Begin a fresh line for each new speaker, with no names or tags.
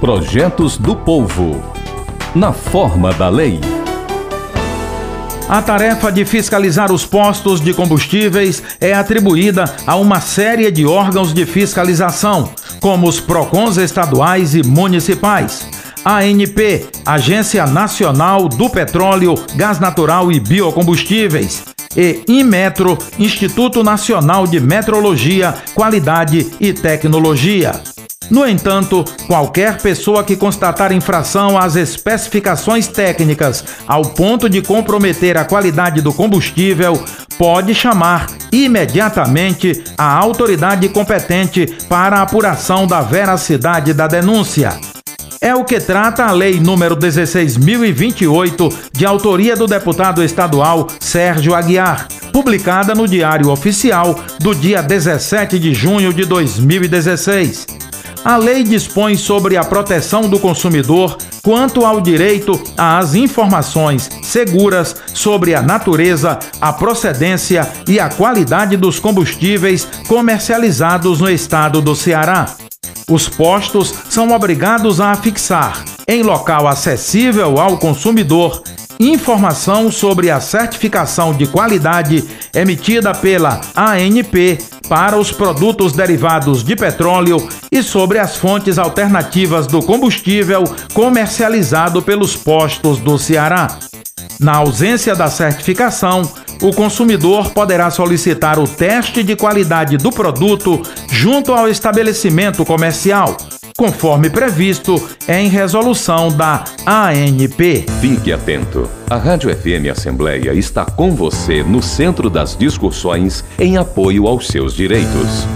Projetos do Povo. Na forma da lei.
A tarefa de fiscalizar os postos de combustíveis é atribuída a uma série de órgãos de fiscalização, como os PROCONs estaduais e municipais. ANP, Agência Nacional do Petróleo, Gás Natural e Biocombustíveis, e Inmetro, Instituto Nacional de Metrologia, Qualidade e Tecnologia. No entanto, qualquer pessoa que constatar infração às especificações técnicas ao ponto de comprometer a qualidade do combustível pode chamar imediatamente a autoridade competente para a apuração da veracidade da denúncia. É o que trata a Lei número 16.028, de autoria do deputado estadual Sérgio Aguiar, publicada no Diário Oficial do dia 17 de junho de 2016. A lei dispõe sobre a proteção do consumidor quanto ao direito às informações seguras sobre a natureza, a procedência e a qualidade dos combustíveis comercializados no estado do Ceará. Os postos são obrigados a fixar, em local acessível ao consumidor, informação sobre a certificação de qualidade emitida pela ANP para os produtos derivados de petróleo e sobre as fontes alternativas do combustível comercializado pelos postos do Ceará. Na ausência da certificação, o consumidor poderá solicitar o teste de qualidade do produto junto ao estabelecimento comercial, conforme previsto em resolução da ANP.
Fique atento. A Rádio FM Assembleia está com você no centro das discussões em apoio aos seus direitos.